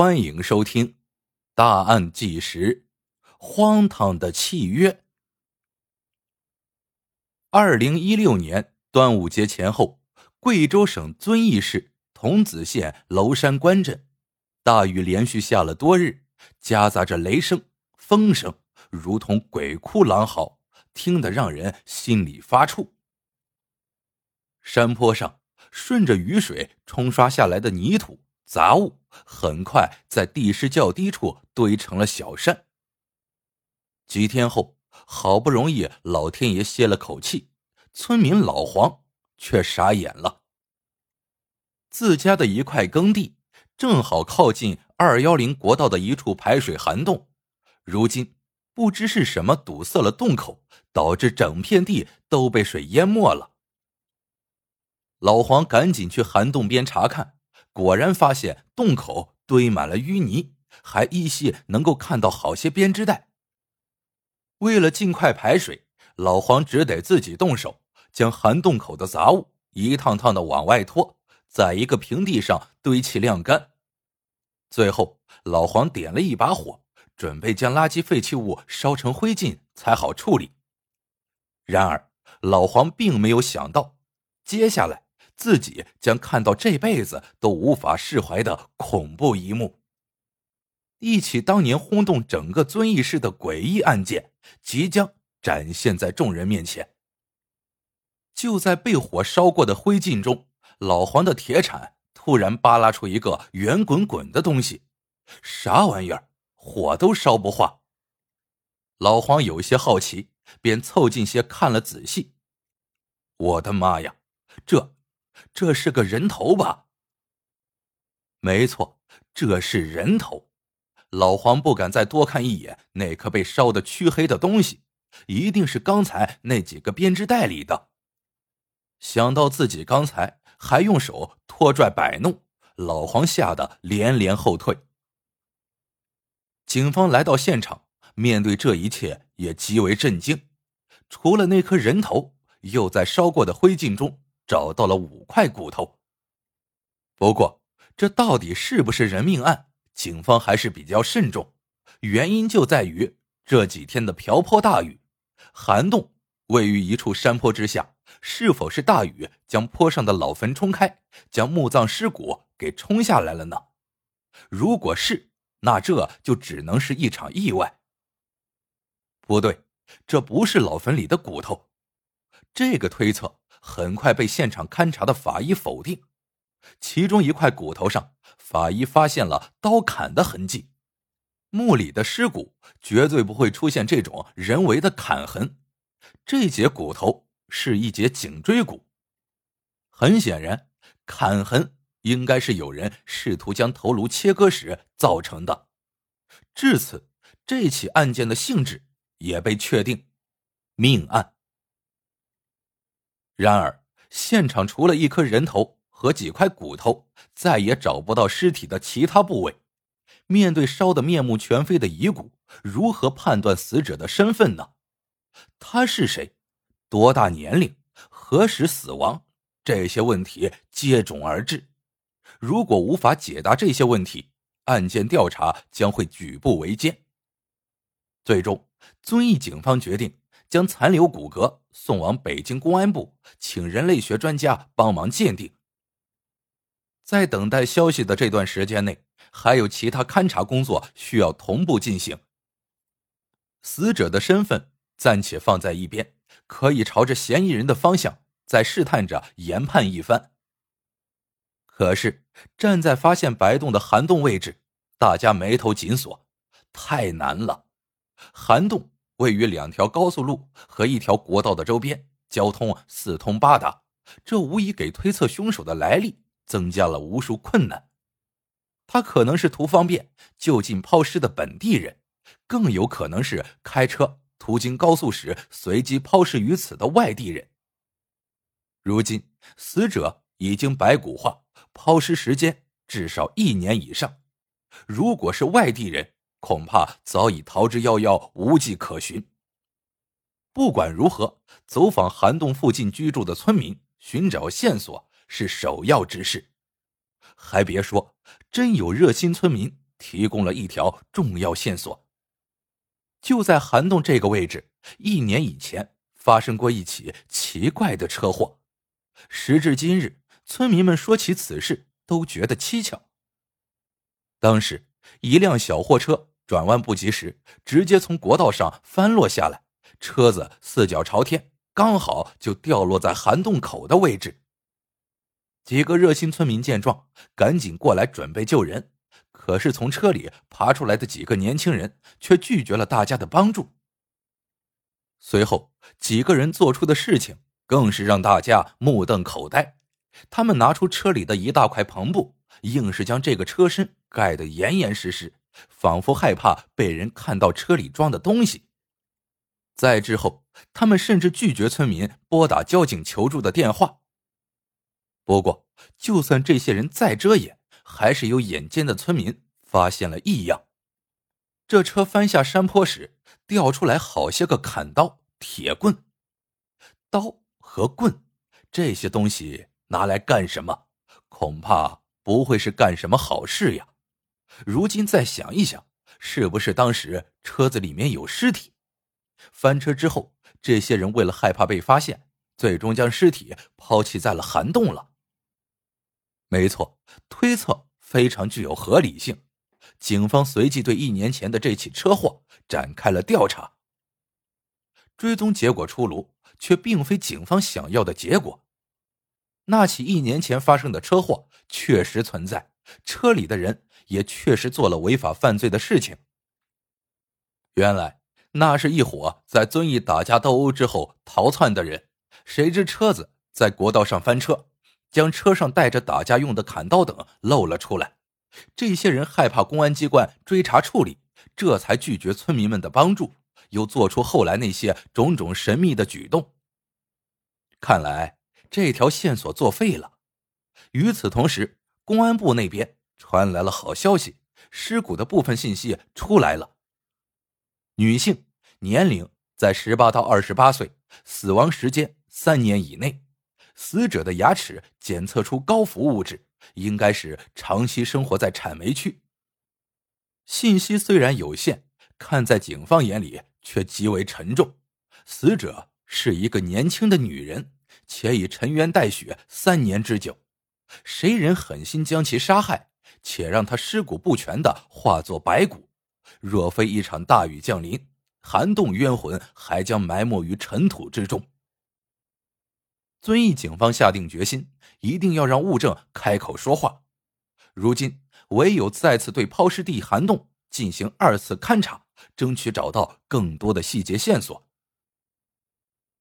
欢迎收听《大案纪实：荒唐的契约》。二零一六年端午节前后，贵州省遵义市桐梓县娄山关镇，大雨连续下了多日，夹杂着雷声、风声，如同鬼哭狼嚎，听得让人心里发怵。山坡上，顺着雨水冲刷下来的泥土。杂物很快在地势较低处堆成了小山。几天后，好不容易老天爷歇了口气，村民老黄却傻眼了。自家的一块耕地正好靠近二幺零国道的一处排水涵洞，如今不知是什么堵塞了洞口，导致整片地都被水淹没了。老黄赶紧去涵洞边查看。果然发现洞口堆满了淤泥，还依稀能够看到好些编织袋。为了尽快排水，老黄只得自己动手，将涵洞口的杂物一趟趟的往外拖，在一个平地上堆起晾干。最后，老黄点了一把火，准备将垃圾废弃物烧成灰烬才好处理。然而，老黄并没有想到，接下来。自己将看到这辈子都无法释怀的恐怖一幕。一起当年轰动整个遵义市的诡异案件即将展现在众人面前。就在被火烧过的灰烬中，老黄的铁铲突然扒拉出一个圆滚滚的东西，啥玩意儿？火都烧不化。老黄有些好奇，便凑近些看了仔细。我的妈呀，这！这是个人头吧？没错，这是人头。老黄不敢再多看一眼那颗被烧得黢黑的东西，一定是刚才那几个编织袋里的。想到自己刚才还用手拖拽摆弄，老黄吓得连连后退。警方来到现场，面对这一切也极为震惊。除了那颗人头，又在烧过的灰烬中。找到了五块骨头。不过，这到底是不是人命案？警方还是比较慎重。原因就在于这几天的瓢泼大雨，涵洞位于一处山坡之下，是否是大雨将坡上的老坟冲开，将墓葬尸骨给冲下来了呢？如果是，那这就只能是一场意外。不对，这不是老坟里的骨头。这个推测。很快被现场勘查的法医否定，其中一块骨头上，法医发现了刀砍的痕迹。墓里的尸骨绝对不会出现这种人为的砍痕，这节骨头是一节颈椎骨。很显然，砍痕应该是有人试图将头颅切割时造成的。至此，这起案件的性质也被确定，命案。然而，现场除了一颗人头和几块骨头，再也找不到尸体的其他部位。面对烧得面目全非的遗骨，如何判断死者的身份呢？他是谁？多大年龄？何时死亡？这些问题接踵而至。如果无法解答这些问题，案件调查将会举步维艰。最终，遵义警方决定。将残留骨骼送往北京公安部，请人类学专家帮忙鉴定。在等待消息的这段时间内，还有其他勘查工作需要同步进行。死者的身份暂且放在一边，可以朝着嫌疑人的方向再试探着研判一番。可是站在发现白洞的涵洞位置，大家眉头紧锁，太难了。涵洞。位于两条高速路和一条国道的周边，交通四通八达，这无疑给推测凶手的来历增加了无数困难。他可能是图方便就近抛尸的本地人，更有可能是开车途经高速时随机抛尸于此的外地人。如今死者已经白骨化，抛尸时间至少一年以上。如果是外地人，恐怕早已逃之夭夭，无迹可寻。不管如何，走访涵洞附近居住的村民，寻找线索是首要之事。还别说，真有热心村民提供了一条重要线索。就在涵洞这个位置，一年以前发生过一起奇怪的车祸。时至今日，村民们说起此事都觉得蹊跷。当时，一辆小货车转弯不及时，直接从国道上翻落下来，车子四脚朝天，刚好就掉落在涵洞口的位置。几个热心村民见状，赶紧过来准备救人。可是从车里爬出来的几个年轻人却拒绝了大家的帮助。随后几个人做出的事情更是让大家目瞪口呆。他们拿出车里的一大块篷布，硬是将这个车身盖得严严实实，仿佛害怕被人看到车里装的东西。再之后，他们甚至拒绝村民拨打交警求助的电话。不过，就算这些人再遮掩，还是有眼尖的村民发现了异样。这车翻下山坡时，掉出来好些个砍刀、铁棍。刀和棍这些东西拿来干什么？恐怕不会是干什么好事呀。如今再想一想，是不是当时车子里面有尸体？翻车之后，这些人为了害怕被发现，最终将尸体抛弃在了涵洞了。没错，推测非常具有合理性。警方随即对一年前的这起车祸展开了调查。追踪结果出炉，却并非警方想要的结果。那起一年前发生的车祸确实存在，车里的人也确实做了违法犯罪的事情。原来那是一伙在遵义打架斗殴之后逃窜的人，谁知车子在国道上翻车。将车上带着打架用的砍刀等露了出来，这些人害怕公安机关追查处理，这才拒绝村民们的帮助，又做出后来那些种种神秘的举动。看来这条线索作废了。与此同时，公安部那边传来了好消息，尸骨的部分信息出来了。女性，年龄在十八到二十八岁，死亡时间三年以内。死者的牙齿检测出高氟物质，应该是长期生活在产煤区。信息虽然有限，看在警方眼里却极为沉重。死者是一个年轻的女人，且已沉冤待雪三年之久。谁人狠心将其杀害，且让他尸骨不全的化作白骨？若非一场大雨降临，涵洞冤魂还将埋没于尘土之中。遵义警方下定决心，一定要让物证开口说话。如今，唯有再次对抛尸地涵洞进行二次勘查，争取找到更多的细节线索。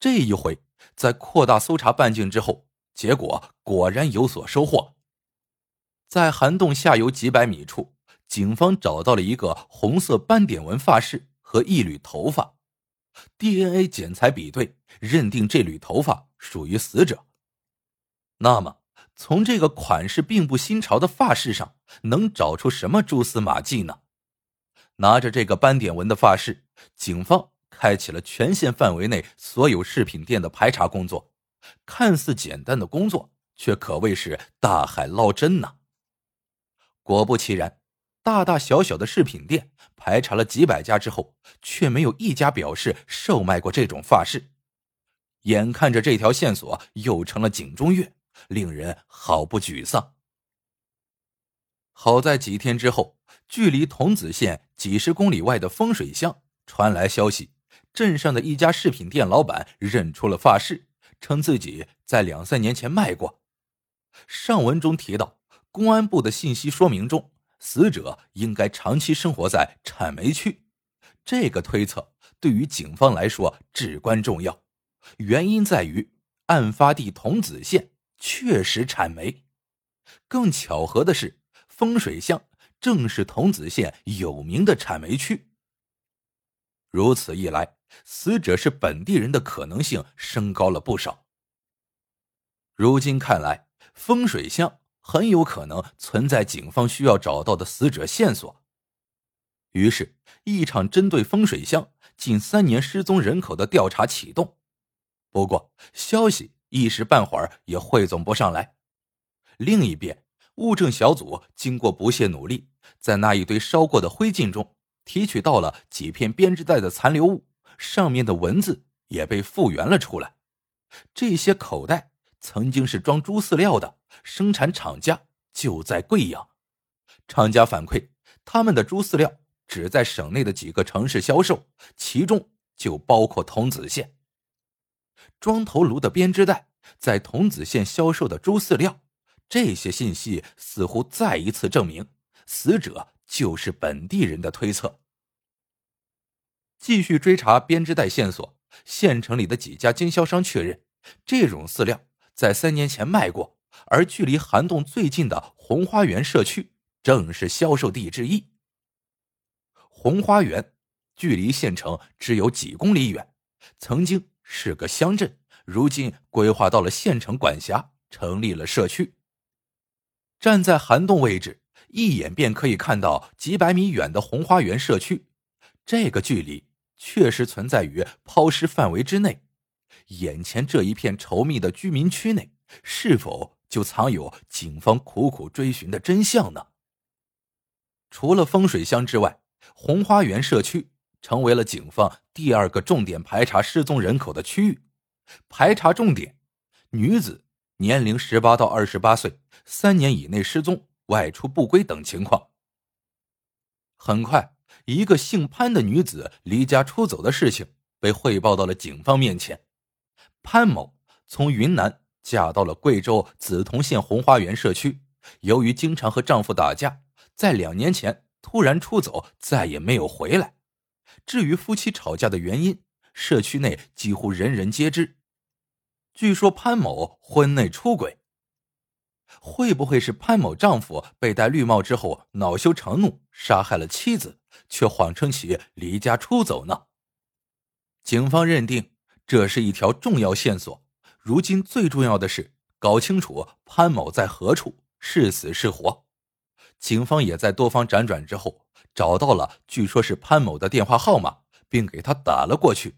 这一回，在扩大搜查半径之后，结果果然有所收获。在涵洞下游几百米处，警方找到了一个红色斑点纹发饰和一缕头发。DNA 检材比对，认定这缕头发属于死者。那么，从这个款式并不新潮的发饰上，能找出什么蛛丝马迹呢？拿着这个斑点纹的发饰，警方开启了全县范围内所有饰品店的排查工作。看似简单的工作，却可谓是大海捞针呐。果不其然。大大小小的饰品店排查了几百家之后，却没有一家表示售卖过这种发饰。眼看着这条线索又成了井中月，令人好不沮丧。好在几天之后，距离桐梓县几十公里外的风水乡传来消息，镇上的一家饰品店老板认出了发饰，称自己在两三年前卖过。上文中提到，公安部的信息说明中。死者应该长期生活在产煤区，这个推测对于警方来说至关重要。原因在于案发地桐梓县确实产煤，更巧合的是，风水乡正是桐梓县有名的产煤区。如此一来，死者是本地人的可能性升高了不少。如今看来，风水乡。很有可能存在警方需要找到的死者线索，于是，一场针对风水乡近三年失踪人口的调查启动。不过，消息一时半会儿也汇总不上来。另一边，物证小组经过不懈努力，在那一堆烧过的灰烬中提取到了几片编织袋的残留物，上面的文字也被复原了出来。这些口袋曾经是装猪饲料的，生产厂家就在贵阳。厂家反馈，他们的猪饲料只在省内的几个城市销售，其中就包括桐梓县。庄头炉的编织袋在桐梓县销售的猪饲料。这些信息似乎再一次证明，死者就是本地人的推测。继续追查编织袋线索，县城里的几家经销商确认，这种饲料在三年前卖过，而距离涵洞最近的红花园社区正是销售地之一。红花园距离县城只有几公里远，曾经是个乡镇，如今规划到了县城管辖，成立了社区。站在涵洞位置，一眼便可以看到几百米远的红花园社区。这个距离确实存在于抛尸范围之内。眼前这一片稠密的居民区内，是否就藏有警方苦苦追寻的真相呢？除了风水乡之外，红花园社区成为了警方第二个重点排查失踪人口的区域。排查重点：女子。年龄十八到二十八岁，三年以内失踪、外出不归等情况。很快，一个姓潘的女子离家出走的事情被汇报到了警方面前。潘某从云南嫁到了贵州梓潼县红花园社区，由于经常和丈夫打架，在两年前突然出走，再也没有回来。至于夫妻吵架的原因，社区内几乎人人皆知。据说潘某婚内出轨，会不会是潘某丈夫被戴绿帽之后恼羞成怒，杀害了妻子，却谎称其离家出走呢？警方认定这是一条重要线索。如今最重要的是搞清楚潘某在何处，是死是活。警方也在多方辗转之后，找到了据说是潘某的电话号码，并给他打了过去。